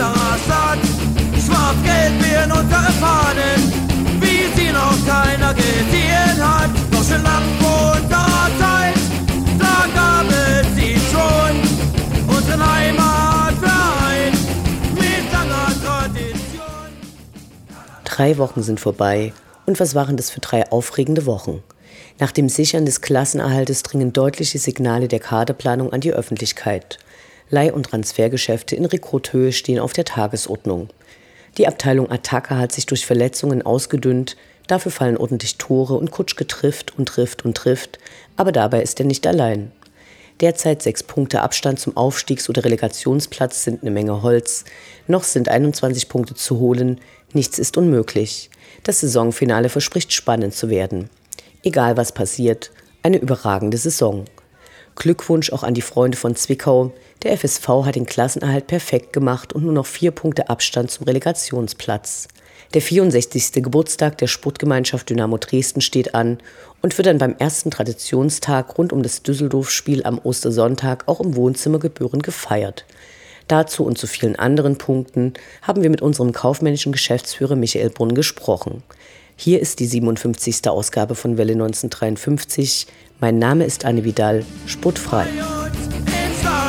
unserer Stadt. Schwarz-Gelb werden unsere Fahnen, wie sie noch keiner gesehen hat. Doch schon lang vor unserer Zeit, da gab es sie schon. Unseren Heimatverein mit langer Tradition. Drei Wochen sind vorbei. Und was waren das für drei aufregende Wochen? Nach dem Sichern des Klassenerhaltes dringen deutliche Signale der Kaderplanung an die Öffentlichkeit. Leih- und Transfergeschäfte in Rekruthöhe stehen auf der Tagesordnung. Die Abteilung Attacke hat sich durch Verletzungen ausgedünnt, dafür fallen ordentlich Tore und Kutschke trifft und trifft und trifft, aber dabei ist er nicht allein. Derzeit sechs Punkte Abstand zum Aufstiegs- oder Relegationsplatz sind eine Menge Holz. Noch sind 21 Punkte zu holen. Nichts ist unmöglich. Das Saisonfinale verspricht spannend zu werden. Egal was passiert, eine überragende Saison. Glückwunsch auch an die Freunde von Zwickau. Der FSV hat den Klassenerhalt perfekt gemacht und nur noch vier Punkte Abstand zum Relegationsplatz. Der 64. Geburtstag der Sportgemeinschaft Dynamo Dresden steht an und wird dann beim ersten Traditionstag rund um das Düsseldorf-Spiel am Ostersonntag auch im Wohnzimmer gebührend gefeiert. Dazu und zu vielen anderen Punkten haben wir mit unserem kaufmännischen Geschäftsführer Michael Brunn gesprochen. Hier ist die 57. Ausgabe von Welle 1953. Mein Name ist Anne Vidal, sportfrei.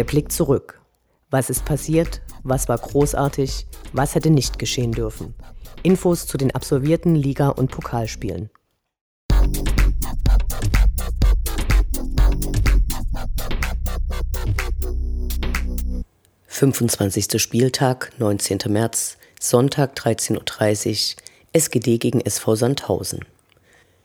Der Blick zurück. Was ist passiert? Was war großartig? Was hätte nicht geschehen dürfen? Infos zu den absolvierten Liga- und Pokalspielen. 25. Spieltag, 19. März, Sonntag 13.30 Uhr, SGD gegen SV Sandhausen.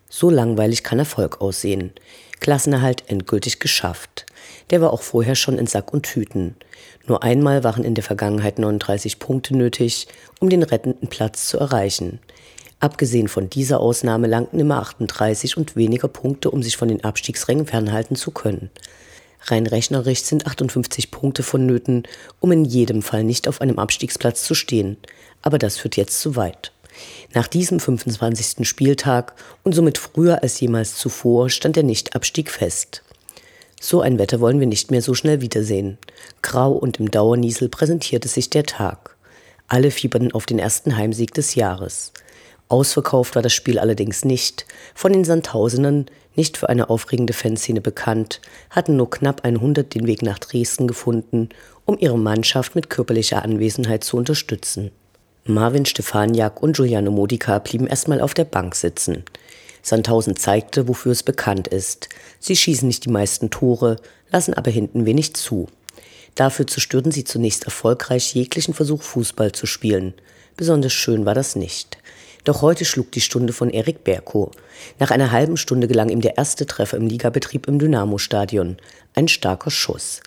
So langweilig kann Erfolg aussehen. Klassenerhalt endgültig geschafft. Der war auch vorher schon in Sack und Tüten. Nur einmal waren in der Vergangenheit 39 Punkte nötig, um den rettenden Platz zu erreichen. Abgesehen von dieser Ausnahme langten immer 38 und weniger Punkte, um sich von den Abstiegsrängen fernhalten zu können. Rein rechnerisch sind 58 Punkte vonnöten, um in jedem Fall nicht auf einem Abstiegsplatz zu stehen. Aber das führt jetzt zu weit. Nach diesem 25. Spieltag und somit früher als jemals zuvor stand der Nichtabstieg fest. So ein Wetter wollen wir nicht mehr so schnell wiedersehen. Grau und im Dauerniesel präsentierte sich der Tag. Alle fieberten auf den ersten Heimsieg des Jahres. Ausverkauft war das Spiel allerdings nicht. Von den Sandhausenern, nicht für eine aufregende Fanszene bekannt, hatten nur knapp 100 den Weg nach Dresden gefunden, um ihre Mannschaft mit körperlicher Anwesenheit zu unterstützen. Marvin Stefaniak und Giuliano Modica blieben erstmal auf der Bank sitzen. Sandhausen zeigte, wofür es bekannt ist. Sie schießen nicht die meisten Tore, lassen aber hinten wenig zu. Dafür zerstörten sie zunächst erfolgreich jeglichen Versuch, Fußball zu spielen. Besonders schön war das nicht. Doch heute schlug die Stunde von Erik Berko. Nach einer halben Stunde gelang ihm der erste Treffer im Ligabetrieb im Dynamo-Stadion. Ein starker Schuss.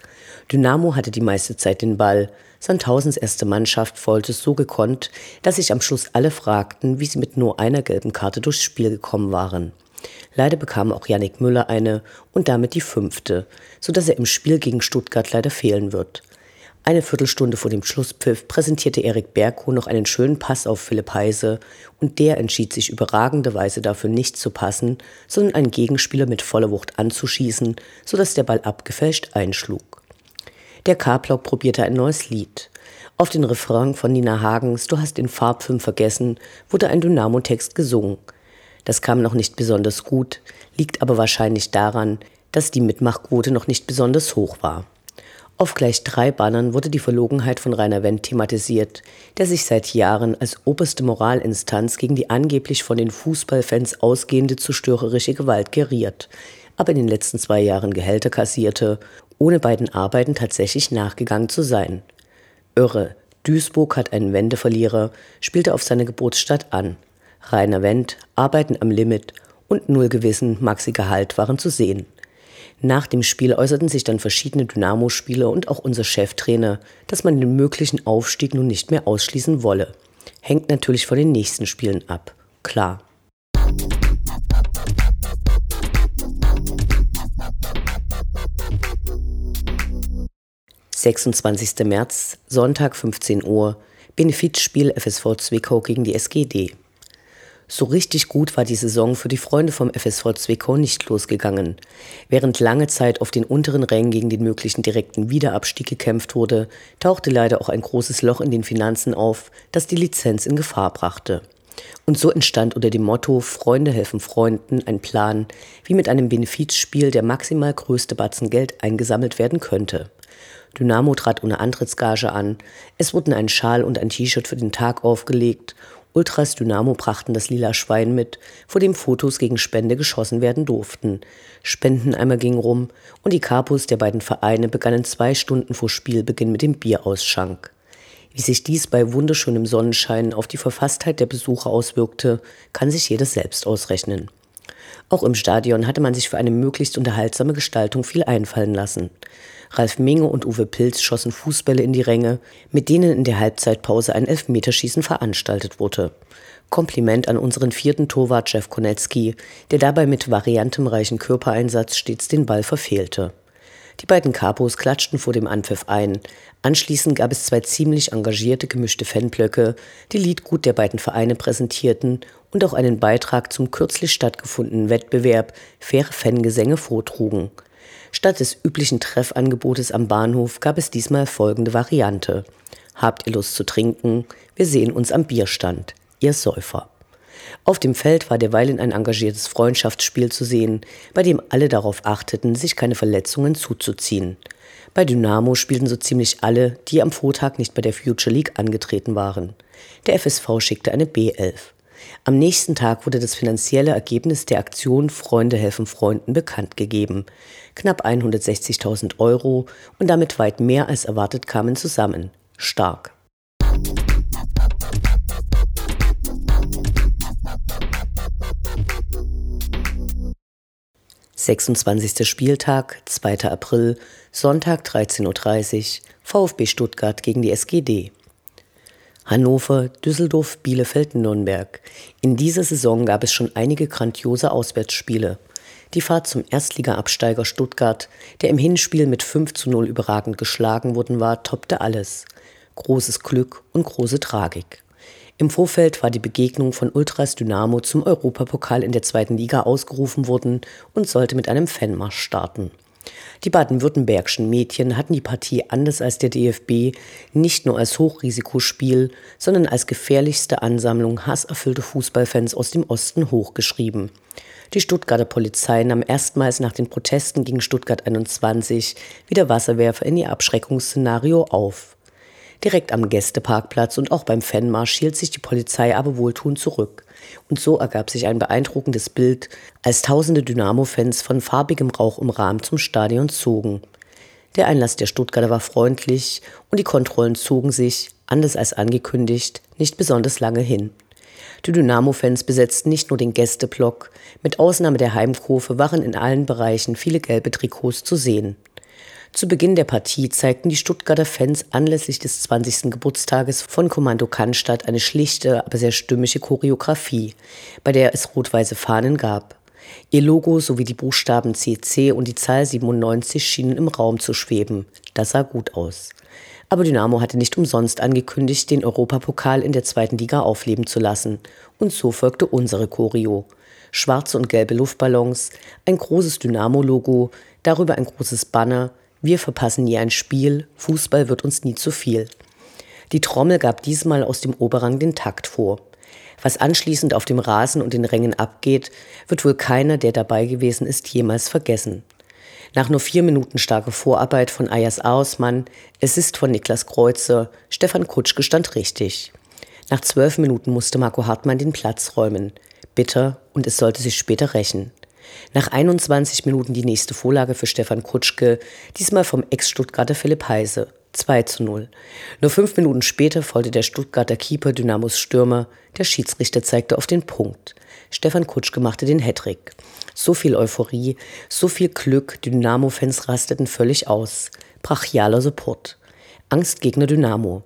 Dynamo hatte die meiste Zeit den Ball. Sandhausens erste Mannschaft wollte so gekonnt, dass sich am Schluss alle fragten, wie sie mit nur einer gelben Karte durchs Spiel gekommen waren. Leider bekam auch Yannick Müller eine und damit die fünfte, sodass er im Spiel gegen Stuttgart leider fehlen wird. Eine Viertelstunde vor dem Schlusspfiff präsentierte Erik Bergko noch einen schönen Pass auf Philipp Heise und der entschied sich überragenderweise dafür nicht zu passen, sondern einen Gegenspieler mit voller Wucht anzuschießen, sodass der Ball abgefälscht einschlug. Der K-Block probierte ein neues Lied. Auf den Refrain von Nina Hagens Du hast den Farbfilm vergessen wurde ein Dynamo-Text gesungen. Das kam noch nicht besonders gut, liegt aber wahrscheinlich daran, dass die Mitmachquote noch nicht besonders hoch war. Auf gleich drei Bannern wurde die Verlogenheit von Rainer Wendt thematisiert, der sich seit Jahren als oberste Moralinstanz gegen die angeblich von den Fußballfans ausgehende zerstörerische Gewalt geriert, aber in den letzten zwei Jahren Gehälter kassierte, ohne beiden Arbeiten tatsächlich nachgegangen zu sein. Irre, Duisburg hat einen Wendeverlierer, spielte auf seine Geburtsstadt an. Rainer Wendt, Arbeiten am Limit und Null Gewissen, Maxi Gehalt waren zu sehen. Nach dem Spiel äußerten sich dann verschiedene Dynamo-Spieler und auch unser Cheftrainer, dass man den möglichen Aufstieg nun nicht mehr ausschließen wolle. Hängt natürlich von den nächsten Spielen ab. Klar. »26. März, Sonntag 15 Uhr, Benefizspiel FSV Zwickau gegen die SGD. So richtig gut war die Saison für die Freunde vom FSV Zwickau nicht losgegangen. Während lange Zeit auf den unteren Rängen gegen den möglichen direkten Wiederabstieg gekämpft wurde, tauchte leider auch ein großes Loch in den Finanzen auf, das die Lizenz in Gefahr brachte. Und so entstand unter dem Motto Freunde helfen Freunden ein Plan, wie mit einem Benefizspiel der maximal größte Batzen Geld eingesammelt werden könnte. Dynamo trat ohne Antrittsgage an, es wurden ein Schal und ein T-Shirt für den Tag aufgelegt Ultras Dynamo brachten das lila Schwein mit, vor dem Fotos gegen Spende geschossen werden durften. Spendeneimer gingen rum und die Kapus der beiden Vereine begannen zwei Stunden vor Spielbeginn mit dem Bierausschank. Wie sich dies bei wunderschönem Sonnenschein auf die Verfasstheit der Besucher auswirkte, kann sich jeder selbst ausrechnen. Auch im Stadion hatte man sich für eine möglichst unterhaltsame Gestaltung viel einfallen lassen. Ralf Minge und Uwe Pilz schossen Fußbälle in die Ränge, mit denen in der Halbzeitpause ein Elfmeterschießen veranstaltet wurde. Kompliment an unseren vierten Torwart Jeff Konetzki, der dabei mit variantenreichen Körpereinsatz stets den Ball verfehlte. Die beiden Kapos klatschten vor dem Anpfiff ein. Anschließend gab es zwei ziemlich engagierte gemischte Fanblöcke, die Liedgut der beiden Vereine präsentierten und auch einen Beitrag zum kürzlich stattgefundenen Wettbewerb Faire Fangesänge vortrugen. Statt des üblichen Treffangebotes am Bahnhof gab es diesmal folgende Variante. Habt ihr Lust zu trinken? Wir sehen uns am Bierstand. Ihr Säufer. Auf dem Feld war derweilen ein engagiertes Freundschaftsspiel zu sehen, bei dem alle darauf achteten, sich keine Verletzungen zuzuziehen. Bei Dynamo spielten so ziemlich alle, die am Vortag nicht bei der Future League angetreten waren. Der FSV schickte eine B11. Am nächsten Tag wurde das finanzielle Ergebnis der Aktion Freunde helfen Freunden bekannt gegeben. Knapp 160.000 Euro und damit weit mehr als erwartet kamen zusammen. Stark. Sechsundzwanzigster Spieltag, 2. April, Sonntag 13.30 Uhr, VfB Stuttgart gegen die SGD. Hannover, Düsseldorf, Bielefeld, Nürnberg. In dieser Saison gab es schon einige grandiose Auswärtsspiele. Die Fahrt zum Erstliga-Absteiger Stuttgart, der im Hinspiel mit 5 zu 0 überragend geschlagen worden war, toppte alles. Großes Glück und große Tragik. Im Vorfeld war die Begegnung von Ultras Dynamo zum Europapokal in der zweiten Liga ausgerufen worden und sollte mit einem Fanmarsch starten. Die baden-württembergischen Mädchen hatten die Partie anders als der DFB nicht nur als Hochrisikospiel, sondern als gefährlichste Ansammlung hasserfüllte Fußballfans aus dem Osten hochgeschrieben. Die Stuttgarter Polizei nahm erstmals nach den Protesten gegen Stuttgart 21 wieder Wasserwerfer in ihr Abschreckungsszenario auf. Direkt am Gästeparkplatz und auch beim Fanmarsch hielt sich die Polizei aber wohltuend zurück. Und so ergab sich ein beeindruckendes Bild, als tausende Dynamo-Fans von farbigem Rauch umrahmt zum Stadion zogen. Der Einlass der Stuttgarter war freundlich und die Kontrollen zogen sich, anders als angekündigt, nicht besonders lange hin. Die Dynamo-Fans besetzten nicht nur den Gästeblock, mit Ausnahme der Heimkurve waren in allen Bereichen viele gelbe Trikots zu sehen. Zu Beginn der Partie zeigten die Stuttgarter Fans anlässlich des 20. Geburtstages von Kommando Cannstatt eine schlichte, aber sehr stimmige Choreografie, bei der es rot-weiße Fahnen gab. Ihr Logo sowie die Buchstaben CC und die Zahl 97 schienen im Raum zu schweben. Das sah gut aus. Aber Dynamo hatte nicht umsonst angekündigt, den Europapokal in der zweiten Liga aufleben zu lassen. Und so folgte unsere Choreo. Schwarze und gelbe Luftballons, ein großes Dynamo-Logo, darüber ein großes Banner. Wir verpassen nie ein Spiel, Fußball wird uns nie zu viel. Die Trommel gab diesmal aus dem Oberrang den Takt vor. Was anschließend auf dem Rasen und den Rängen abgeht, wird wohl keiner, der dabei gewesen ist, jemals vergessen. Nach nur vier Minuten starker Vorarbeit von Ayas Ausmann, ist von Niklas Kreuzer, Stefan Kutschke stand richtig. Nach zwölf Minuten musste Marco Hartmann den Platz räumen. Bitter und es sollte sich später rächen. Nach 21 Minuten die nächste Vorlage für Stefan Kutschke, diesmal vom Ex-Stuttgarter Philipp Heise. 2 zu 0. Nur fünf Minuten später folgte der Stuttgarter Keeper Dynamos Stürmer. Der Schiedsrichter zeigte auf den Punkt. Stefan Kutschke machte den Hattrick. So viel Euphorie, so viel Glück, Dynamo-Fans rasteten völlig aus. Brachialer Support. Angstgegner Dynamo.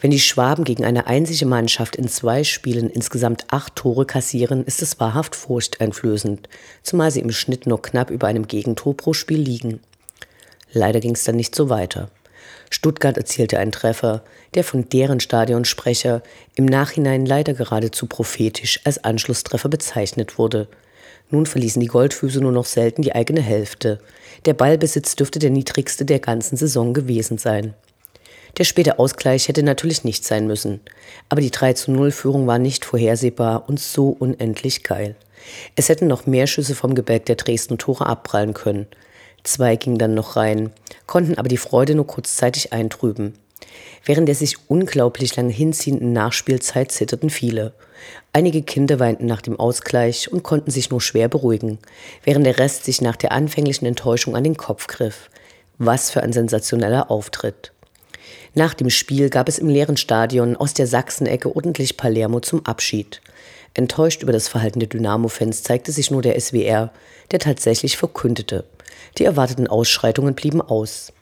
Wenn die Schwaben gegen eine einzige Mannschaft in zwei Spielen insgesamt acht Tore kassieren, ist es wahrhaft furchteinflößend, zumal sie im Schnitt nur knapp über einem Gegentor pro Spiel liegen. Leider ging es dann nicht so weiter. Stuttgart erzielte einen Treffer, der von deren Stadionsprecher im Nachhinein leider geradezu prophetisch als Anschlusstreffer bezeichnet wurde. Nun verließen die Goldfüße nur noch selten die eigene Hälfte. Der Ballbesitz dürfte der niedrigste der ganzen Saison gewesen sein. Der späte Ausgleich hätte natürlich nicht sein müssen. Aber die 3 zu 0 Führung war nicht vorhersehbar und so unendlich geil. Es hätten noch mehr Schüsse vom Gebälk der Dresden Tore abprallen können. Zwei gingen dann noch rein, konnten aber die Freude nur kurzzeitig eintrüben. Während der sich unglaublich lang hinziehenden Nachspielzeit zitterten viele. Einige Kinder weinten nach dem Ausgleich und konnten sich nur schwer beruhigen, während der Rest sich nach der anfänglichen Enttäuschung an den Kopf griff. Was für ein sensationeller Auftritt. Nach dem Spiel gab es im leeren Stadion aus der Sachsenecke ordentlich Palermo zum Abschied. Enttäuscht über das Verhalten der Dynamo-Fans zeigte sich nur der SWR, der tatsächlich verkündete, die erwarteten Ausschreitungen blieben aus.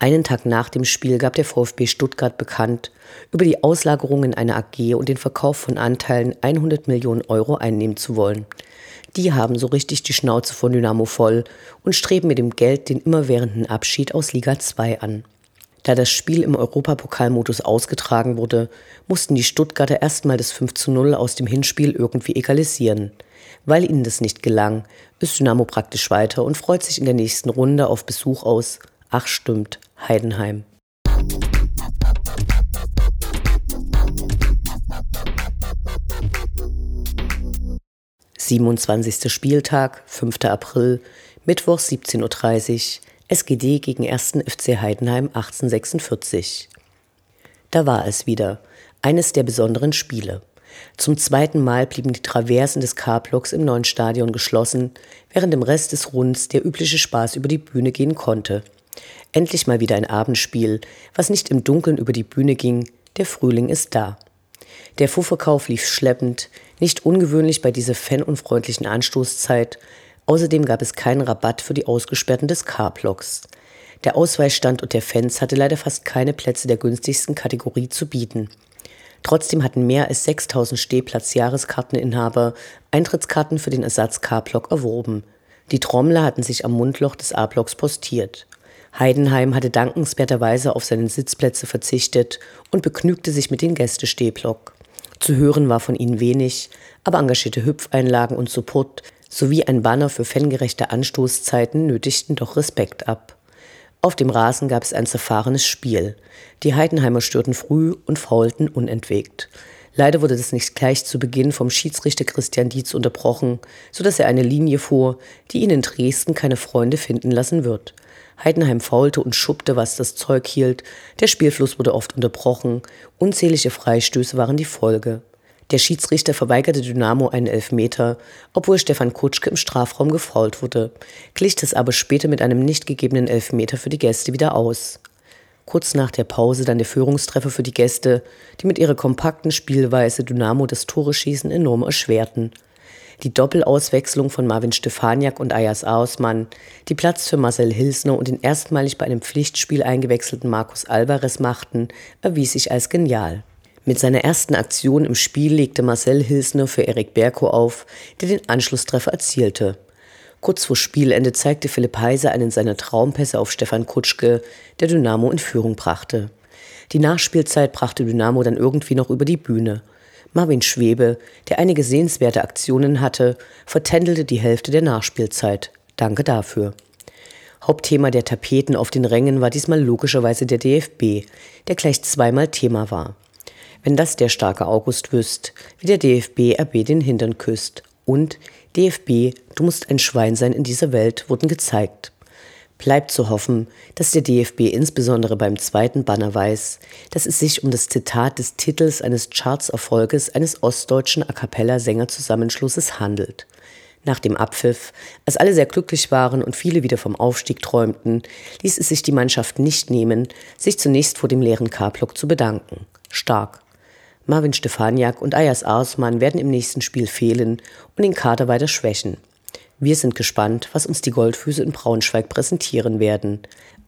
Einen Tag nach dem Spiel gab der VfB Stuttgart bekannt, über die Auslagerung in eine AG und den Verkauf von Anteilen 100 Millionen Euro einnehmen zu wollen. Die haben so richtig die Schnauze von Dynamo voll und streben mit dem Geld den immerwährenden Abschied aus Liga 2 an. Da das Spiel im Europapokalmodus ausgetragen wurde, mussten die Stuttgarter erstmal das 5 zu 0 aus dem Hinspiel irgendwie egalisieren. Weil ihnen das nicht gelang, ist Dynamo praktisch weiter und freut sich in der nächsten Runde auf Besuch aus, ach stimmt, Heidenheim. Siebenundzwanzigster Spieltag, 5. April, Mittwoch 17.30 Uhr, SGD gegen 1. FC Heidenheim 1846. Da war es wieder, eines der besonderen Spiele. Zum zweiten Mal blieben die Traversen des K-Blocks im neuen Stadion geschlossen, während im Rest des Runds der übliche Spaß über die Bühne gehen konnte. Endlich mal wieder ein Abendspiel, was nicht im Dunkeln über die Bühne ging, der Frühling ist da. Der Fuhrverkauf lief schleppend, nicht ungewöhnlich bei dieser fanunfreundlichen Anstoßzeit. Außerdem gab es keinen Rabatt für die Ausgesperrten des K-Blocks. Der Ausweisstandort der Fans hatte leider fast keine Plätze der günstigsten Kategorie zu bieten. Trotzdem hatten mehr als 6000 Stehplatz-Jahreskarteninhaber Eintrittskarten für den Ersatz-K-Block erworben. Die Trommler hatten sich am Mundloch des A-Blocks postiert. Heidenheim hatte dankenswerterweise auf seinen Sitzplätze verzichtet und begnügte sich mit dem Gästestehblock. Zu hören war von ihnen wenig, aber engagierte Hüpfeinlagen und Support sowie ein Banner für fangerechte Anstoßzeiten nötigten doch Respekt ab. Auf dem Rasen gab es ein zerfahrenes Spiel. Die Heidenheimer störten früh und faulten unentwegt. Leider wurde das nicht gleich zu Beginn vom Schiedsrichter Christian Dietz unterbrochen, so dass er eine Linie fuhr, die ihn in Dresden keine Freunde finden lassen wird. Heidenheim faulte und schuppte, was das Zeug hielt. Der Spielfluss wurde oft unterbrochen. Unzählige Freistöße waren die Folge. Der Schiedsrichter verweigerte Dynamo einen Elfmeter, obwohl Stefan Kutschke im Strafraum gefault wurde, glich das aber später mit einem nicht gegebenen Elfmeter für die Gäste wieder aus. Kurz nach der Pause dann der Führungstreffer für die Gäste, die mit ihrer kompakten Spielweise Dynamo das Tore-Schießen enorm erschwerten. Die Doppelauswechslung von Marvin Stefaniak und Ayas Ausmann, die Platz für Marcel Hilsner und den erstmalig bei einem Pflichtspiel eingewechselten Markus Alvarez machten, erwies sich als genial. Mit seiner ersten Aktion im Spiel legte Marcel Hilsner für Erik Berko auf, der den Anschlusstreffer erzielte. Kurz vor Spielende zeigte Philipp Heise einen seiner Traumpässe auf Stefan Kutschke, der Dynamo in Führung brachte. Die Nachspielzeit brachte Dynamo dann irgendwie noch über die Bühne. Marvin Schwebe, der einige sehenswerte Aktionen hatte, vertändelte die Hälfte der Nachspielzeit. Danke dafür. Hauptthema der Tapeten auf den Rängen war diesmal logischerweise der DFB, der gleich zweimal Thema war. Wenn das der starke August wüsst, wie der DFB RB den Hintern küsst und DFB, du musst ein Schwein sein in dieser Welt, wurden gezeigt. Bleibt zu hoffen, dass der DFB insbesondere beim zweiten Banner weiß, dass es sich um das Zitat des Titels eines Chartserfolges eines ostdeutschen A cappella Sängerzusammenschlusses handelt. Nach dem Abpfiff, als alle sehr glücklich waren und viele wieder vom Aufstieg träumten, ließ es sich die Mannschaft nicht nehmen, sich zunächst vor dem leeren K-Block zu bedanken. Stark. Marvin Stefaniak und Ayas Arsmann werden im nächsten Spiel fehlen und den Kader weiter schwächen. Wir sind gespannt, was uns die Goldfüße in Braunschweig präsentieren werden.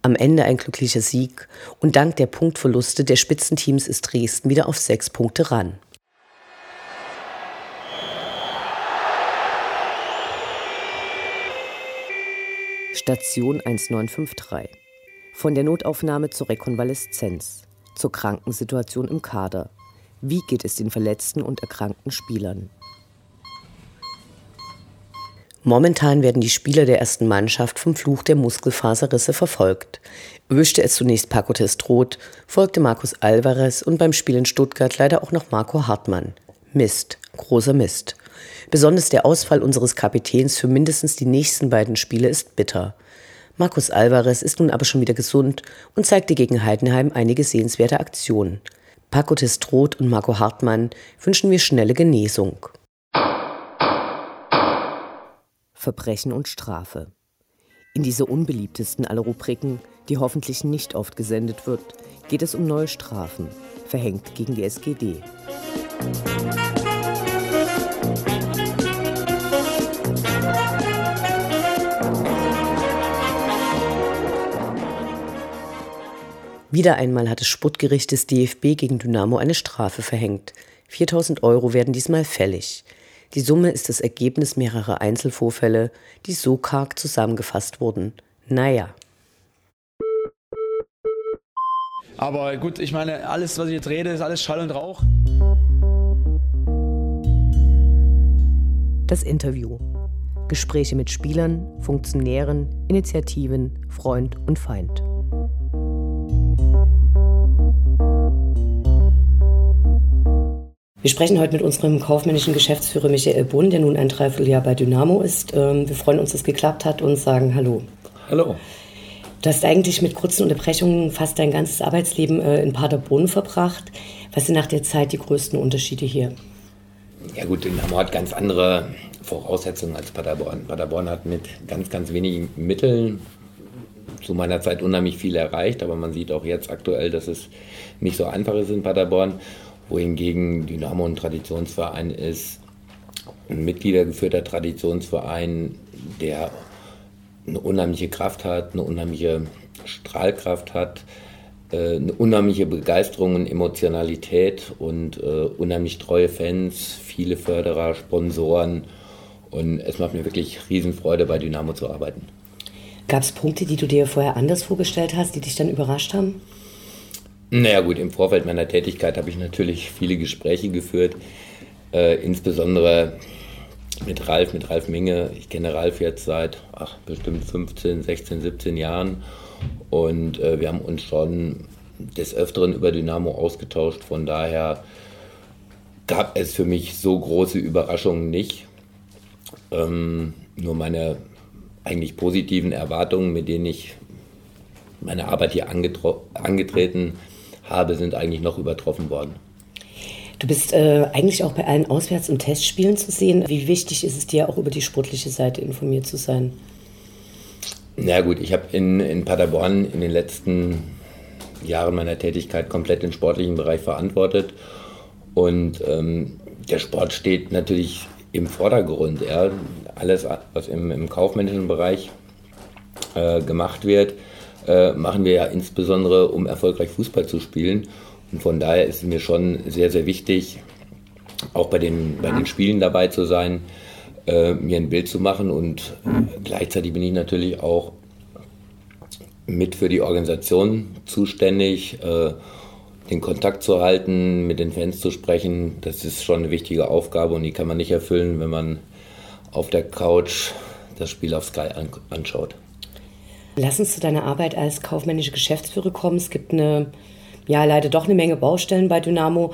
Am Ende ein glücklicher Sieg und dank der Punktverluste der Spitzenteams ist Dresden wieder auf sechs Punkte ran. Station 1953. Von der Notaufnahme zur Rekonvaleszenz, zur Krankensituation im Kader. Wie geht es den verletzten und erkrankten Spielern? Momentan werden die Spieler der ersten Mannschaft vom Fluch der Muskelfaserrisse verfolgt. Wischte es zunächst Paco Testrot, folgte Markus Alvarez und beim Spiel in Stuttgart leider auch noch Marco Hartmann. Mist, großer Mist. Besonders der Ausfall unseres Kapitäns für mindestens die nächsten beiden Spiele ist bitter. Markus Alvarez ist nun aber schon wieder gesund und zeigte gegen Heidenheim einige sehenswerte Aktionen. Paco Testrot und Marco Hartmann wünschen wir schnelle Genesung. Verbrechen und Strafe. In dieser unbeliebtesten aller Rubriken, die hoffentlich nicht oft gesendet wird, geht es um neue Strafen, verhängt gegen die SGD. Wieder einmal hat das Sputtgericht des DFB gegen Dynamo eine Strafe verhängt. 4000 Euro werden diesmal fällig. Die Summe ist das Ergebnis mehrerer Einzelvorfälle, die so karg zusammengefasst wurden. Naja. Aber gut, ich meine, alles, was ich jetzt rede, ist alles Schall und Rauch. Das Interview. Gespräche mit Spielern, Funktionären, Initiativen, Freund und Feind. Wir sprechen heute mit unserem kaufmännischen Geschäftsführer Michael Bunn, der nun ein Dreivierteljahr bei Dynamo ist. Ähm, wir freuen uns, dass es geklappt hat und sagen Hallo. Hallo. Du hast eigentlich mit kurzen Unterbrechungen fast dein ganzes Arbeitsleben äh, in Paderborn verbracht. Was sind nach der Zeit die größten Unterschiede hier? Ja gut, Dynamo hat ganz andere Voraussetzungen als Paderborn. Paderborn hat mit ganz, ganz wenigen Mitteln zu meiner Zeit unheimlich viel erreicht, aber man sieht auch jetzt aktuell, dass es nicht so einfach ist in Paderborn wohingegen Dynamo ein Traditionsverein ist, ein mitgliedergeführter Traditionsverein, der eine unheimliche Kraft hat, eine unheimliche Strahlkraft hat, äh, eine unheimliche Begeisterung und Emotionalität und äh, unheimlich treue Fans, viele Förderer, Sponsoren. Und es macht mir wirklich Riesenfreude, bei Dynamo zu arbeiten. Gab es Punkte, die du dir vorher anders vorgestellt hast, die dich dann überrascht haben? Naja gut, im Vorfeld meiner Tätigkeit habe ich natürlich viele Gespräche geführt, äh, insbesondere mit Ralf, mit Ralf Minge. Ich kenne Ralf jetzt seit ach, bestimmt 15, 16, 17 Jahren und äh, wir haben uns schon des Öfteren über Dynamo ausgetauscht. Von daher gab es für mich so große Überraschungen nicht. Ähm, nur meine eigentlich positiven Erwartungen, mit denen ich meine Arbeit hier angetreten habe, sind eigentlich noch übertroffen worden. Du bist äh, eigentlich auch bei allen Auswärts- und Testspielen zu sehen. Wie wichtig ist es dir auch über die sportliche Seite informiert zu sein? Na gut, ich habe in, in Paderborn in den letzten Jahren meiner Tätigkeit komplett den sportlichen Bereich verantwortet. Und ähm, der Sport steht natürlich im Vordergrund. Ja. Alles, was im, im kaufmännischen Bereich äh, gemacht wird, äh, machen wir ja insbesondere, um erfolgreich Fußball zu spielen. Und von daher ist es mir schon sehr, sehr wichtig, auch bei den, bei den Spielen dabei zu sein, äh, mir ein Bild zu machen. Und gleichzeitig bin ich natürlich auch mit für die Organisation zuständig, äh, den Kontakt zu halten, mit den Fans zu sprechen. Das ist schon eine wichtige Aufgabe und die kann man nicht erfüllen, wenn man auf der Couch das Spiel auf Sky an anschaut. Lass uns zu deiner Arbeit als kaufmännische Geschäftsführer kommen. Es gibt eine, ja, leider doch eine Menge Baustellen bei Dynamo.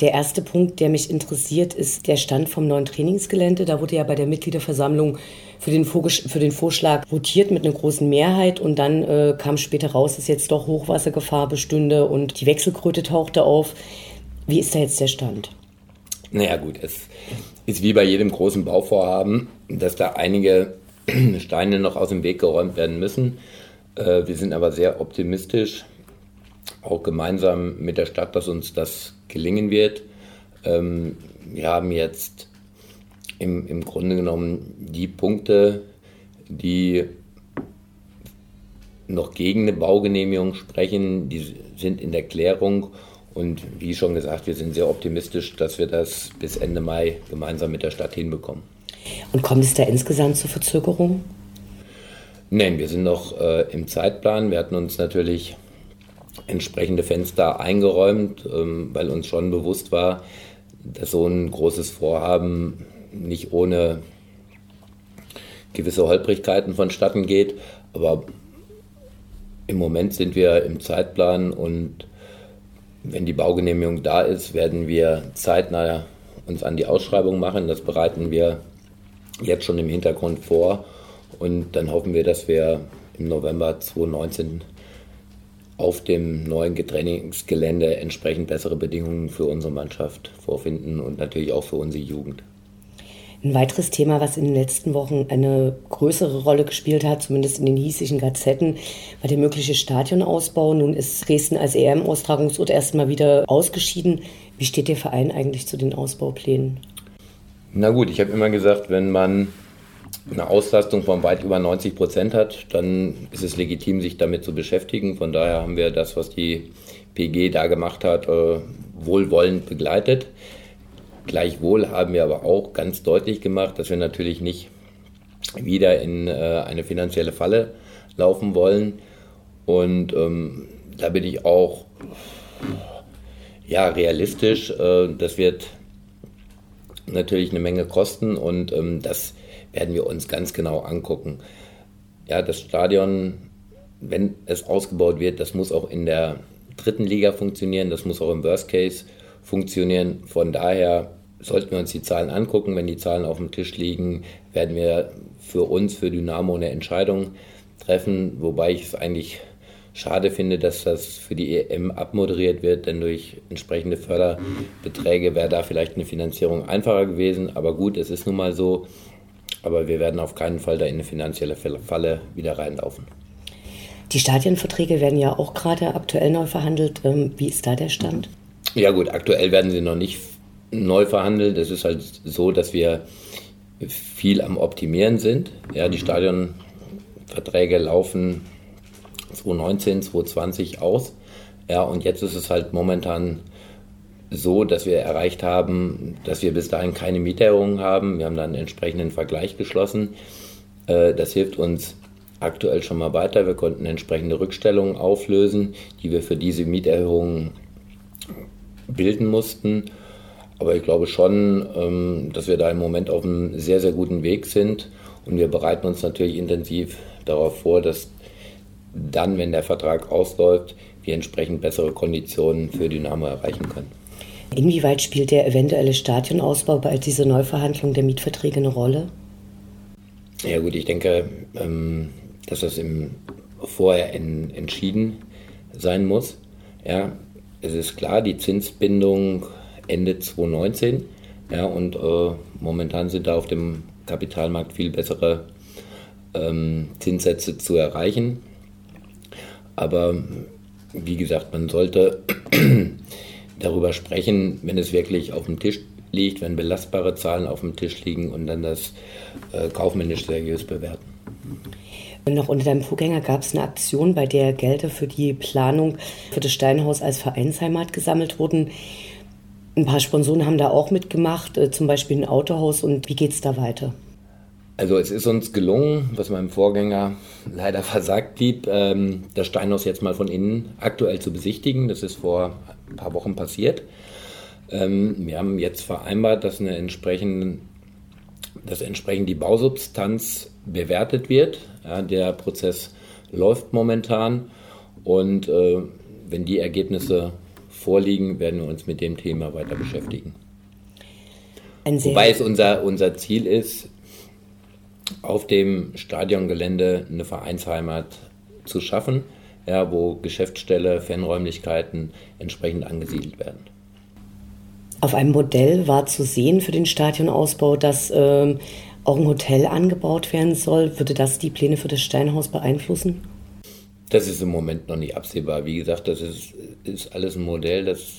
Der erste Punkt, der mich interessiert, ist der Stand vom neuen Trainingsgelände. Da wurde ja bei der Mitgliederversammlung für den, für den Vorschlag votiert mit einer großen Mehrheit und dann äh, kam später raus, dass jetzt doch Hochwassergefahr bestünde und die Wechselkröte tauchte auf. Wie ist da jetzt der Stand? Naja gut, es ist wie bei jedem großen Bauvorhaben, dass da einige Steine noch aus dem Weg geräumt werden müssen. Äh, wir sind aber sehr optimistisch, auch gemeinsam mit der Stadt, dass uns das gelingen wird. Ähm, wir haben jetzt im, im Grunde genommen die Punkte, die noch gegen eine Baugenehmigung sprechen, die sind in der Klärung. Und wie schon gesagt, wir sind sehr optimistisch, dass wir das bis Ende Mai gemeinsam mit der Stadt hinbekommen. Und kommt es da insgesamt zu Verzögerungen? Nein, wir sind noch äh, im Zeitplan. Wir hatten uns natürlich entsprechende Fenster eingeräumt, ähm, weil uns schon bewusst war, dass so ein großes Vorhaben nicht ohne gewisse Holprigkeiten vonstatten geht. Aber im Moment sind wir im Zeitplan und wenn die Baugenehmigung da ist, werden wir zeitnah uns an die Ausschreibung machen. Das bereiten wir jetzt schon im Hintergrund vor und dann hoffen wir, dass wir im November 2019 auf dem neuen Trainingsgelände entsprechend bessere Bedingungen für unsere Mannschaft vorfinden und natürlich auch für unsere Jugend. Ein weiteres Thema, was in den letzten Wochen eine größere Rolle gespielt hat, zumindest in den hiesigen Gazetten, war der mögliche Stadionausbau. Nun ist Dresden als EM-Austragungsort erstmal wieder ausgeschieden. Wie steht der Verein eigentlich zu den Ausbauplänen? Na gut, ich habe immer gesagt, wenn man eine Auslastung von weit über 90 Prozent hat, dann ist es legitim, sich damit zu beschäftigen. Von daher haben wir das, was die PG da gemacht hat, äh, wohlwollend begleitet. Gleichwohl haben wir aber auch ganz deutlich gemacht, dass wir natürlich nicht wieder in äh, eine finanzielle Falle laufen wollen. Und ähm, da bin ich auch ja, realistisch. Äh, das wird natürlich eine Menge kosten und ähm, das werden wir uns ganz genau angucken. Ja, das Stadion, wenn es ausgebaut wird, das muss auch in der dritten Liga funktionieren, das muss auch im Worst Case funktionieren. Von daher sollten wir uns die Zahlen angucken. Wenn die Zahlen auf dem Tisch liegen, werden wir für uns, für Dynamo eine Entscheidung treffen, wobei ich es eigentlich schade finde, dass das für die EM abmoderiert wird, denn durch entsprechende Förderbeträge wäre da vielleicht eine Finanzierung einfacher gewesen. Aber gut, es ist nun mal so. Aber wir werden auf keinen Fall da in eine finanzielle Falle wieder reinlaufen. Die Stadienverträge werden ja auch gerade aktuell neu verhandelt. Ähm, wie ist da der Stand? Ja gut, aktuell werden sie noch nicht neu verhandelt. Es ist halt so, dass wir viel am Optimieren sind. Ja, die Stadionverträge laufen 2019, 2020 aus. Ja, und jetzt ist es halt momentan so, dass wir erreicht haben, dass wir bis dahin keine Mieterhöhungen haben. Wir haben dann einen entsprechenden Vergleich geschlossen. Äh, das hilft uns aktuell schon mal weiter. Wir konnten entsprechende Rückstellungen auflösen, die wir für diese Mieterhöhungen bilden mussten. Aber ich glaube schon, ähm, dass wir da im Moment auf einem sehr, sehr guten Weg sind. Und wir bereiten uns natürlich intensiv darauf vor, dass dann, wenn der Vertrag ausläuft, wir entsprechend bessere Konditionen für Dynamo erreichen können. Inwieweit spielt der eventuelle Stadionausbau bei dieser Neuverhandlung der Mietverträge eine Rolle? Ja gut, ich denke, ähm, dass das im vorher entschieden sein muss. Ja, es ist klar, die Zinsbindung Ende 2019. Ja, und äh, momentan sind da auf dem Kapitalmarkt viel bessere ähm, Zinssätze zu erreichen. Aber wie gesagt, man sollte darüber sprechen, wenn es wirklich auf dem Tisch liegt, wenn belastbare Zahlen auf dem Tisch liegen und dann das äh, kaufmännisch seriös bewerten. Und noch unter deinem Vorgänger gab es eine Aktion, bei der Gelder für die Planung für das Steinhaus als Vereinsheimat gesammelt wurden. Ein paar Sponsoren haben da auch mitgemacht, äh, zum Beispiel ein Autohaus. Und wie geht es da weiter? Also es ist uns gelungen, was meinem Vorgänger leider versagt blieb, ähm, das Steinhaus jetzt mal von innen aktuell zu besichtigen. Das ist vor ein paar Wochen passiert. Ähm, wir haben jetzt vereinbart, dass eine entsprechend, dass entsprechend die Bausubstanz bewertet wird. Ja, der Prozess läuft momentan und äh, wenn die Ergebnisse vorliegen, werden wir uns mit dem Thema weiter beschäftigen. Wobei es unser, unser Ziel ist, auf dem Stadiongelände eine Vereinsheimat zu schaffen, ja, wo Geschäftsstelle, Fanräumlichkeiten entsprechend angesiedelt werden. Auf einem Modell war zu sehen für den Stadionausbau, dass ähm, auch ein Hotel angebaut werden soll. Würde das die Pläne für das Steinhaus beeinflussen? Das ist im Moment noch nicht absehbar. Wie gesagt, das ist, ist alles ein Modell, das,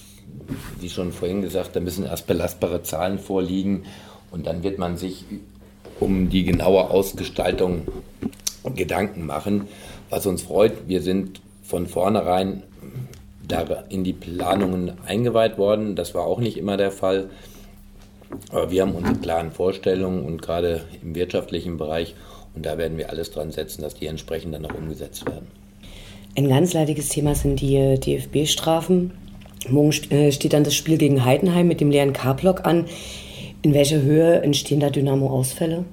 wie schon vorhin gesagt, da müssen erst belastbare Zahlen vorliegen und dann wird man sich um die genaue Ausgestaltung Gedanken machen. Was uns freut, wir sind von vornherein in die Planungen eingeweiht worden. Das war auch nicht immer der Fall. Aber wir haben unsere klaren Vorstellungen und gerade im wirtschaftlichen Bereich und da werden wir alles dran setzen, dass die entsprechend dann auch umgesetzt werden. Ein ganz leidiges Thema sind die äh, DFB-Strafen. Morgen äh, steht dann das Spiel gegen Heidenheim mit dem leeren K-Block an. In welcher Höhe entstehen da Dynamo-Ausfälle?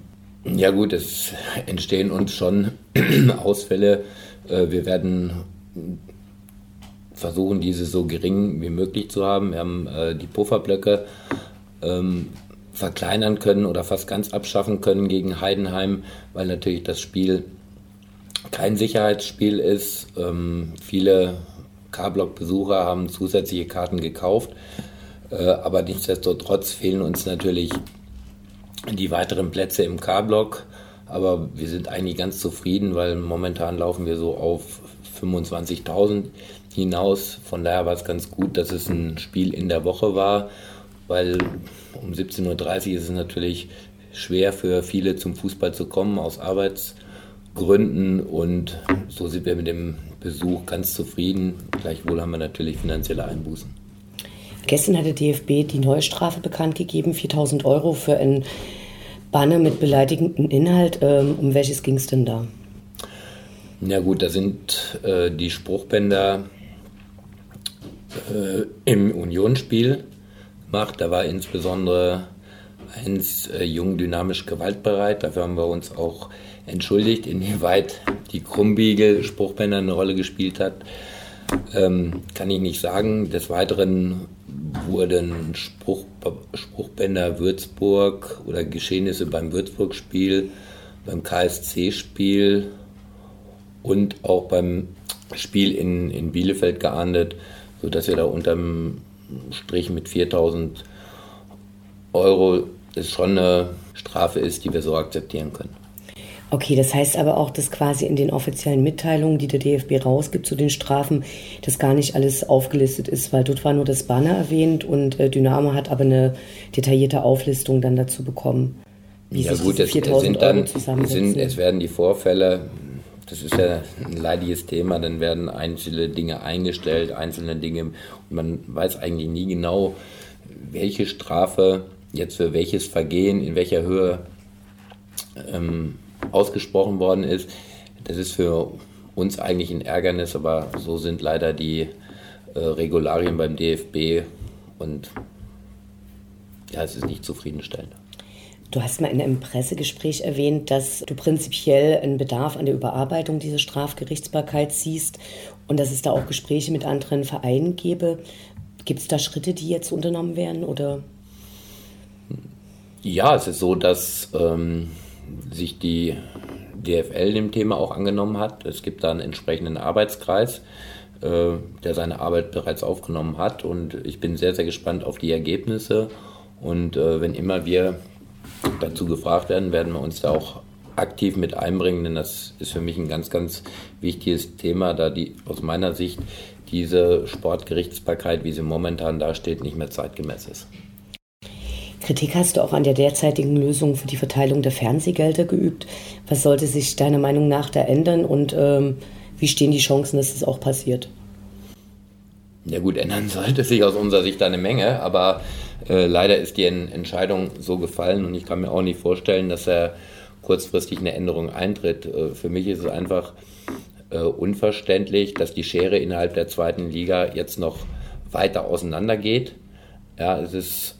Ja gut, es entstehen uns schon Ausfälle. Äh, wir werden versuchen, diese so gering wie möglich zu haben. Wir haben die Pufferblöcke ähm, verkleinern können oder fast ganz abschaffen können gegen Heidenheim, weil natürlich das Spiel kein Sicherheitsspiel ist. Ähm, viele K-Block-Besucher haben zusätzliche Karten gekauft, äh, aber nichtsdestotrotz fehlen uns natürlich die weiteren Plätze im K-Block. Aber wir sind eigentlich ganz zufrieden, weil momentan laufen wir so auf 25.000 hinaus. Von daher war es ganz gut, dass es ein Spiel in der Woche war weil um 17.30 Uhr ist es natürlich schwer für viele zum Fußball zu kommen aus Arbeitsgründen und so sind wir mit dem Besuch ganz zufrieden. Gleichwohl haben wir natürlich finanzielle Einbußen. Gestern hat der DFB die neue Strafe bekannt gegeben, 4000 Euro für ein Banner mit beleidigenden Inhalt. Ähm, um welches ging es denn da? Ja gut, da sind äh, die Spruchbänder äh, im Unionsspiel macht. Da war insbesondere eins äh, jung, dynamisch, gewaltbereit. Dafür haben wir uns auch entschuldigt, inwieweit die Krummbiegel-Spruchbänder eine Rolle gespielt hat. Ähm, kann ich nicht sagen. Des Weiteren wurden Spruch, Spruchbänder Würzburg oder Geschehnisse beim Würzburg-Spiel, beim KSC-Spiel und auch beim Spiel in, in Bielefeld geahndet, sodass wir da unterm Strich mit 4000 Euro ist schon eine Strafe ist, die wir so akzeptieren können. Okay, das heißt aber auch, dass quasi in den offiziellen Mitteilungen, die der DFB rausgibt zu den Strafen, das gar nicht alles aufgelistet ist, weil dort war nur das Banner erwähnt und äh, Dynamo hat aber eine detaillierte Auflistung dann dazu bekommen. Wie ja gut, es, sind dann, sind, es werden die Vorfälle das ist ja ein leidiges Thema, dann werden einzelne Dinge eingestellt, einzelne Dinge, und man weiß eigentlich nie genau, welche Strafe jetzt für welches Vergehen in welcher Höhe ähm, ausgesprochen worden ist. Das ist für uns eigentlich ein Ärgernis, aber so sind leider die äh, Regularien beim DFB und ja, es ist nicht zufriedenstellend. Du hast mal in einem Pressegespräch erwähnt, dass du prinzipiell einen Bedarf an der Überarbeitung dieser Strafgerichtsbarkeit siehst und dass es da auch Gespräche mit anderen Vereinen gäbe. Gibt es da Schritte, die jetzt unternommen werden oder? Ja, es ist so, dass ähm, sich die DFL dem Thema auch angenommen hat. Es gibt da einen entsprechenden Arbeitskreis, äh, der seine Arbeit bereits aufgenommen hat und ich bin sehr, sehr gespannt auf die Ergebnisse. Und äh, wenn immer wir dazu gefragt werden, werden wir uns da auch aktiv mit einbringen, denn das ist für mich ein ganz, ganz wichtiges Thema, da die aus meiner Sicht diese Sportgerichtsbarkeit, wie sie momentan dasteht, nicht mehr zeitgemäß ist. Kritik hast du auch an der derzeitigen Lösung für die Verteilung der Fernsehgelder geübt. Was sollte sich deiner Meinung nach da ändern und ähm, wie stehen die Chancen, dass das auch passiert? Ja gut, ändern sollte sich aus unserer Sicht eine Menge, aber äh, leider ist die Entscheidung so gefallen und ich kann mir auch nicht vorstellen, dass er kurzfristig eine Änderung eintritt. Äh, für mich ist es einfach äh, unverständlich, dass die Schere innerhalb der zweiten Liga jetzt noch weiter auseinandergeht. Ja, es ist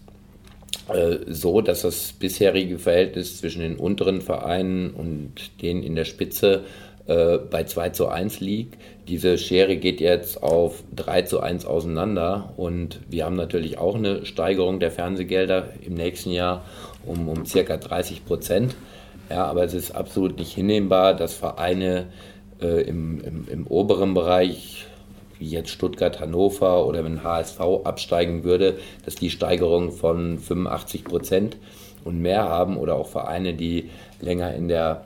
so, dass das bisherige Verhältnis zwischen den unteren Vereinen und denen in der Spitze äh, bei 2 zu 1 liegt. Diese Schere geht jetzt auf 3 zu 1 auseinander und wir haben natürlich auch eine Steigerung der Fernsehgelder im nächsten Jahr um, um circa 30 Prozent. Ja, aber es ist absolut nicht hinnehmbar, dass Vereine äh, im, im, im oberen Bereich wie jetzt Stuttgart, Hannover oder wenn HSV absteigen würde, dass die Steigerung von 85 Prozent und mehr haben oder auch Vereine, die länger in der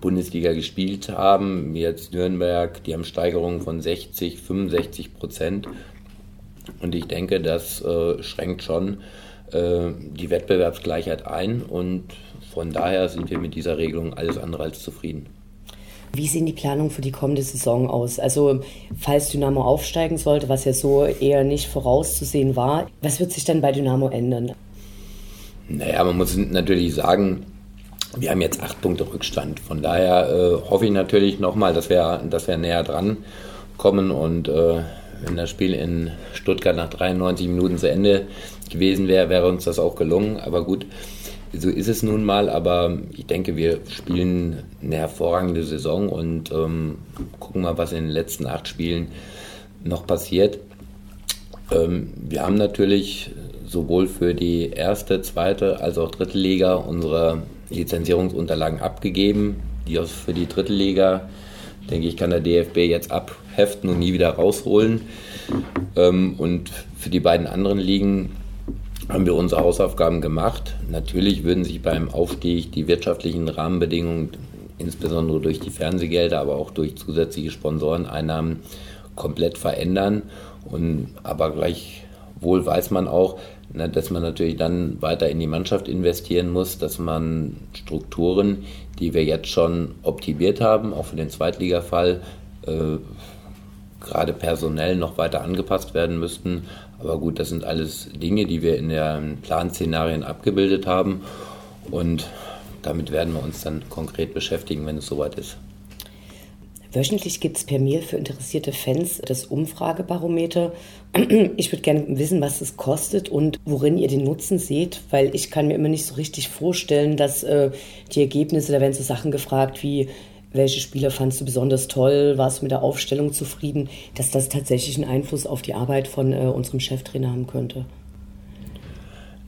Bundesliga gespielt haben, wie jetzt Nürnberg, die haben Steigerungen von 60, 65 Prozent. Und ich denke, das äh, schränkt schon äh, die Wettbewerbsgleichheit ein und von daher sind wir mit dieser Regelung alles andere als zufrieden. Wie sehen die Planungen für die kommende Saison aus? Also, falls Dynamo aufsteigen sollte, was ja so eher nicht vorauszusehen war, was wird sich dann bei Dynamo ändern? Naja, man muss natürlich sagen, wir haben jetzt acht Punkte Rückstand. Von daher äh, hoffe ich natürlich nochmal, dass wir, dass wir näher dran kommen und äh, wenn das Spiel in Stuttgart nach 93 Minuten zu Ende gewesen wäre, wäre uns das auch gelungen. Aber gut, so ist es nun mal, aber ich denke, wir spielen eine hervorragende Saison und ähm, gucken mal, was in den letzten acht Spielen noch passiert. Ähm, wir haben natürlich sowohl für die erste, zweite als auch dritte Liga unsere Lizenzierungsunterlagen abgegeben. Die auch für die dritte Liga, denke ich, kann der DFB jetzt abheften und nie wieder rausholen. Ähm, und für die beiden anderen Ligen haben wir unsere Hausaufgaben gemacht. Natürlich würden sich beim Aufstieg die wirtschaftlichen Rahmenbedingungen, insbesondere durch die Fernsehgelder, aber auch durch zusätzliche Sponsoreneinnahmen, komplett verändern. Und, aber gleichwohl weiß man auch, na, dass man natürlich dann weiter in die Mannschaft investieren muss, dass man Strukturen, die wir jetzt schon optimiert haben, auch für den Zweitligafall, äh, gerade personell noch weiter angepasst werden müssten. Aber gut, das sind alles Dinge, die wir in den Planszenarien abgebildet haben. Und damit werden wir uns dann konkret beschäftigen, wenn es soweit ist. Wöchentlich gibt es per Mail für interessierte Fans das Umfragebarometer. Ich würde gerne wissen, was es kostet und worin ihr den Nutzen seht, weil ich kann mir immer nicht so richtig vorstellen, dass äh, die Ergebnisse, da werden so Sachen gefragt wie, welche Spieler fandst du besonders toll, warst du mit der Aufstellung zufrieden, dass das tatsächlich einen Einfluss auf die Arbeit von äh, unserem Cheftrainer haben könnte?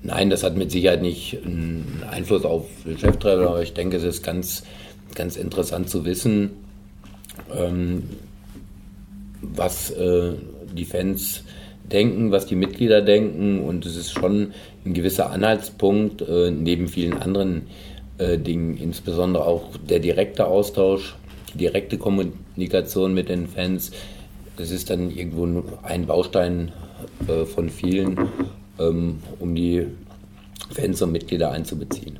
Nein, das hat mit Sicherheit nicht einen Einfluss auf den Cheftrainer, aber ich denke, es ist ganz, ganz interessant zu wissen, ähm, was äh, die Fans denken, was die Mitglieder denken und es ist schon ein gewisser Anhaltspunkt äh, neben vielen anderen äh, Dingen, insbesondere auch der direkte Austausch, die direkte Kommunikation mit den Fans. Das ist dann irgendwo ein Baustein äh, von vielen, ähm, um die Fans und Mitglieder einzubeziehen.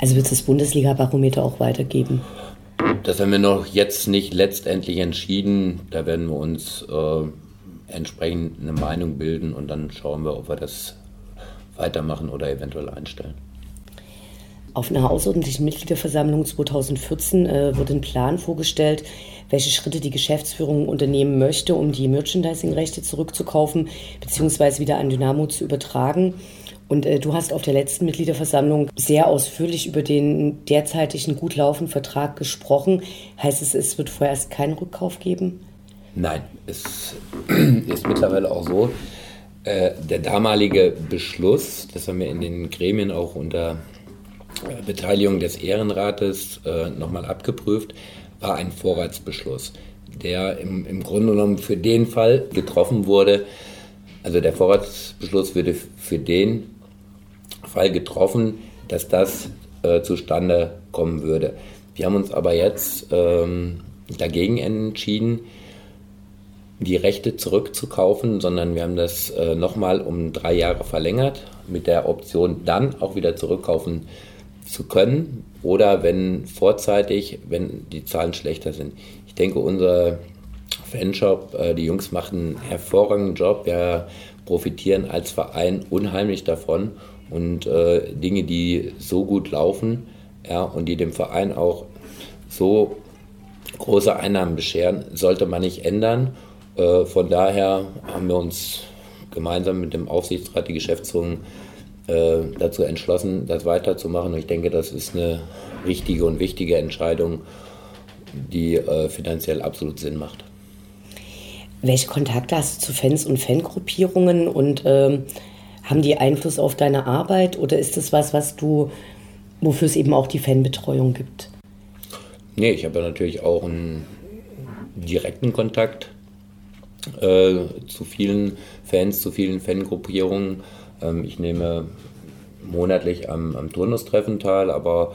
Also wird es das Bundesliga-Barometer auch weitergeben? Das haben wir noch jetzt nicht letztendlich entschieden. Da werden wir uns äh, entsprechend eine Meinung bilden und dann schauen wir, ob wir das weitermachen oder eventuell einstellen. Auf einer außerordentlichen Mitgliederversammlung 2014 äh, wurde ein Plan vorgestellt, welche Schritte die Geschäftsführung unternehmen möchte, um die Merchandising-Rechte zurückzukaufen bzw. wieder an Dynamo zu übertragen. Und äh, du hast auf der letzten Mitgliederversammlung sehr ausführlich über den derzeitigen gut laufenden Vertrag gesprochen. Heißt es, es wird vorerst keinen Rückkauf geben? Nein, es ist mittlerweile auch so. Äh, der damalige Beschluss, das haben wir in den Gremien auch unter Beteiligung des Ehrenrates äh, nochmal abgeprüft, war ein Vorratsbeschluss, der im, im Grunde genommen für den Fall getroffen wurde. Also der Vorratsbeschluss würde für den Fall getroffen, dass das äh, zustande kommen würde. Wir haben uns aber jetzt ähm, dagegen entschieden, die Rechte zurückzukaufen, sondern wir haben das äh, nochmal um drei Jahre verlängert, mit der Option dann auch wieder zurückkaufen zu können oder wenn vorzeitig, wenn die Zahlen schlechter sind. Ich denke, unser Fanshop, äh, die Jungs machen einen hervorragenden Job. Wir profitieren als Verein unheimlich davon und äh, Dinge, die so gut laufen ja, und die dem Verein auch so große Einnahmen bescheren, sollte man nicht ändern. Äh, von daher haben wir uns gemeinsam mit dem Aufsichtsrat, die Geschäftsführung, dazu entschlossen, das weiterzumachen. Und ich denke, das ist eine richtige und wichtige Entscheidung, die äh, finanziell absolut Sinn macht. Welche Kontakte hast du zu Fans und Fangruppierungen und ähm, haben die Einfluss auf deine Arbeit oder ist das was, was du, wofür es eben auch die Fanbetreuung gibt? Nee, ich habe ja natürlich auch einen direkten Kontakt äh, zu vielen Fans, zu vielen Fangruppierungen. Ähm, ich nehme monatlich am, am Turnustreffen teil, aber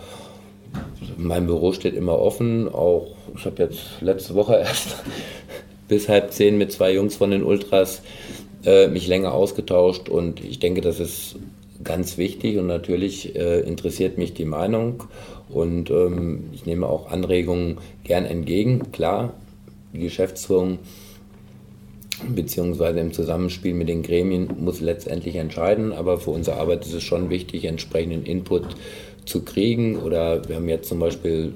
mein Büro steht immer offen. Auch ich habe jetzt letzte Woche erst bis halb zehn mit zwei Jungs von den Ultras äh, mich länger ausgetauscht und ich denke, das ist ganz wichtig und natürlich äh, interessiert mich die Meinung und ähm, ich nehme auch Anregungen gern entgegen. Klar, die Geschäftsführung beziehungsweise im Zusammenspiel mit den Gremien muss letztendlich entscheiden, aber für unsere Arbeit ist es schon wichtig, entsprechenden Input zu kriegen. Oder wir haben jetzt zum Beispiel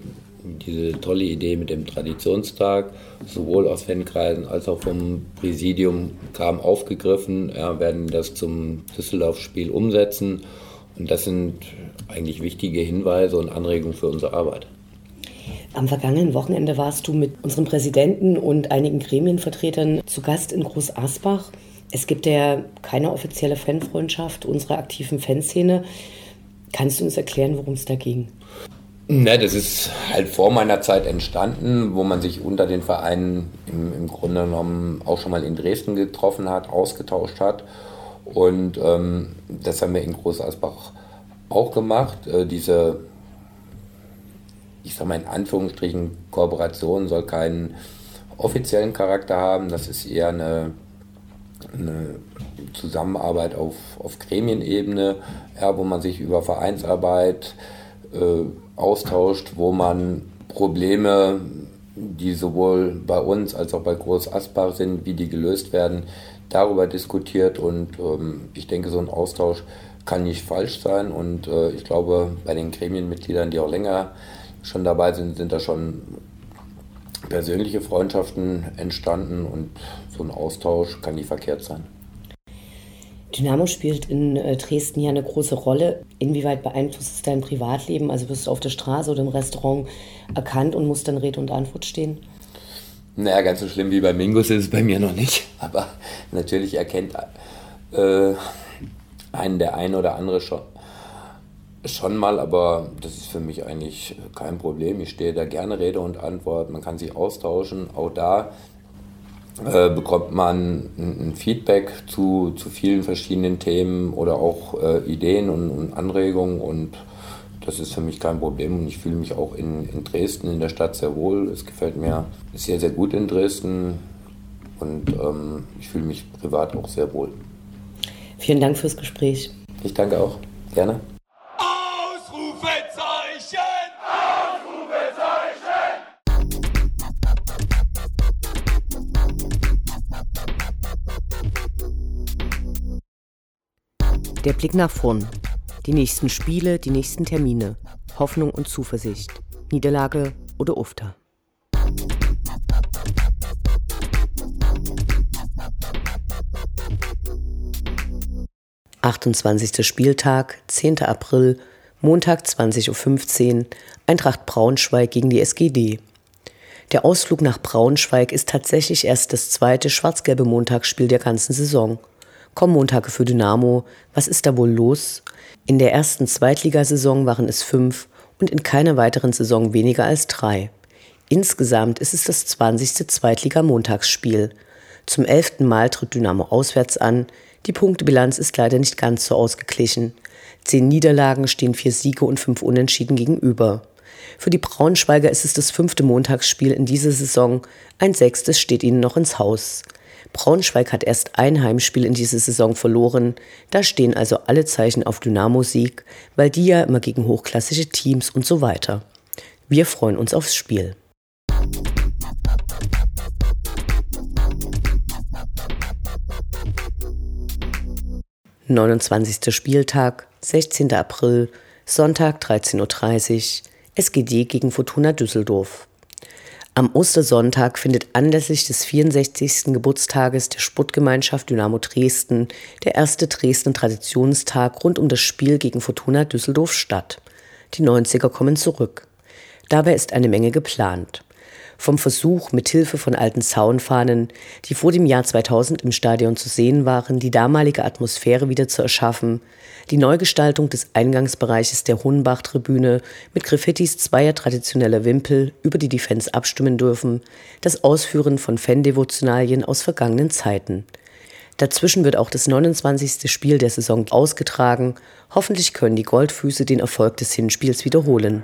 diese tolle Idee mit dem Traditionstag, sowohl aus Fankreisen als auch vom Präsidium kam aufgegriffen, ja, werden das zum Düsseldorf-Spiel umsetzen. Und das sind eigentlich wichtige Hinweise und Anregungen für unsere Arbeit. Am vergangenen Wochenende warst du mit unserem Präsidenten und einigen Gremienvertretern zu Gast in Groß Asbach. Es gibt ja keine offizielle Fanfreundschaft unserer aktiven Fanszene. Kannst du uns erklären, worum es da ging? Ne, das ist halt vor meiner Zeit entstanden, wo man sich unter den Vereinen im, im Grunde genommen auch schon mal in Dresden getroffen hat, ausgetauscht hat. Und ähm, das haben wir in Groß Asbach auch gemacht. Äh, diese ich sage mal in Anführungsstrichen, Kooperation soll keinen offiziellen Charakter haben. Das ist eher eine, eine Zusammenarbeit auf, auf Gremienebene, ja, wo man sich über Vereinsarbeit äh, austauscht, wo man Probleme, die sowohl bei uns als auch bei Groß Asbach sind, wie die gelöst werden, darüber diskutiert. Und ähm, ich denke, so ein Austausch kann nicht falsch sein. Und äh, ich glaube, bei den Gremienmitgliedern, die auch länger schon dabei sind, sind da schon persönliche Freundschaften entstanden und so ein Austausch kann nicht verkehrt sein. Dynamo spielt in äh, Dresden ja eine große Rolle. Inwieweit beeinflusst es dein Privatleben? Also wirst du auf der Straße oder im Restaurant erkannt und musst dann Rede und Antwort stehen? Naja, ganz so schlimm wie bei Mingus ist es bei mir noch nicht. Aber natürlich erkennt äh, einen der eine oder andere schon. Schon mal, aber das ist für mich eigentlich kein Problem. Ich stehe da gerne Rede und Antwort. Man kann sich austauschen. Auch da äh, bekommt man ein, Feedback zu, zu vielen verschiedenen Themen oder auch äh, Ideen und, und, Anregungen. Und das ist für mich kein Problem. Und ich fühle mich auch in, in Dresden, in der Stadt, sehr wohl. Es gefällt mir sehr, sehr gut in Dresden. Und ähm, ich fühle mich privat auch sehr wohl. Vielen Dank fürs Gespräch. Ich danke auch. Gerne. Der Blick nach vorn. Die nächsten Spiele, die nächsten Termine. Hoffnung und Zuversicht. Niederlage oder Ufter. Achtundzwanzigster Spieltag, 10. April, Montag 20.15 Uhr, Eintracht Braunschweig gegen die SGD. Der Ausflug nach Braunschweig ist tatsächlich erst das zweite schwarz-gelbe Montagsspiel der ganzen Saison. Komm Montage für Dynamo, was ist da wohl los? In der ersten Zweitligasaison waren es fünf und in keiner weiteren Saison weniger als drei. Insgesamt ist es das 20. Zweitliga-Montagsspiel. Zum elften Mal tritt Dynamo auswärts an. Die Punktebilanz ist leider nicht ganz so ausgeglichen. Zehn Niederlagen stehen vier Siege und fünf Unentschieden gegenüber. Für die Braunschweiger ist es das fünfte Montagsspiel in dieser Saison. Ein sechstes steht ihnen noch ins Haus. Braunschweig hat erst ein Heimspiel in dieser Saison verloren. Da stehen also alle Zeichen auf Dynamo-Sieg, weil die ja immer gegen hochklassische Teams und so weiter. Wir freuen uns aufs Spiel. 29. Spieltag, 16. April, Sonntag 13.30 Uhr, SGD gegen Fortuna Düsseldorf. Am Ostersonntag findet anlässlich des 64. Geburtstages der Sportgemeinschaft Dynamo Dresden der erste Dresden Traditionstag rund um das Spiel gegen Fortuna Düsseldorf statt. Die 90er kommen zurück. Dabei ist eine Menge geplant vom Versuch, mithilfe von alten Zaunfahnen, die vor dem Jahr 2000 im Stadion zu sehen waren, die damalige Atmosphäre wieder zu erschaffen, die Neugestaltung des Eingangsbereiches der Hohenbach-Tribüne mit Graffitis zweier traditioneller Wimpel, über die die Fans abstimmen dürfen, das Ausführen von Fan-Devotionalien aus vergangenen Zeiten. Dazwischen wird auch das 29. Spiel der Saison ausgetragen. Hoffentlich können die Goldfüße den Erfolg des Hinspiels wiederholen.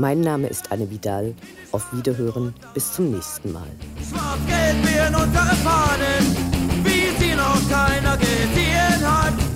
Mein Name ist Anne Vidal. Auf Wiederhören. Bis zum nächsten Mal. Schwarz-Gelb wie in unsere Fahnen, wie sie noch keiner gesehen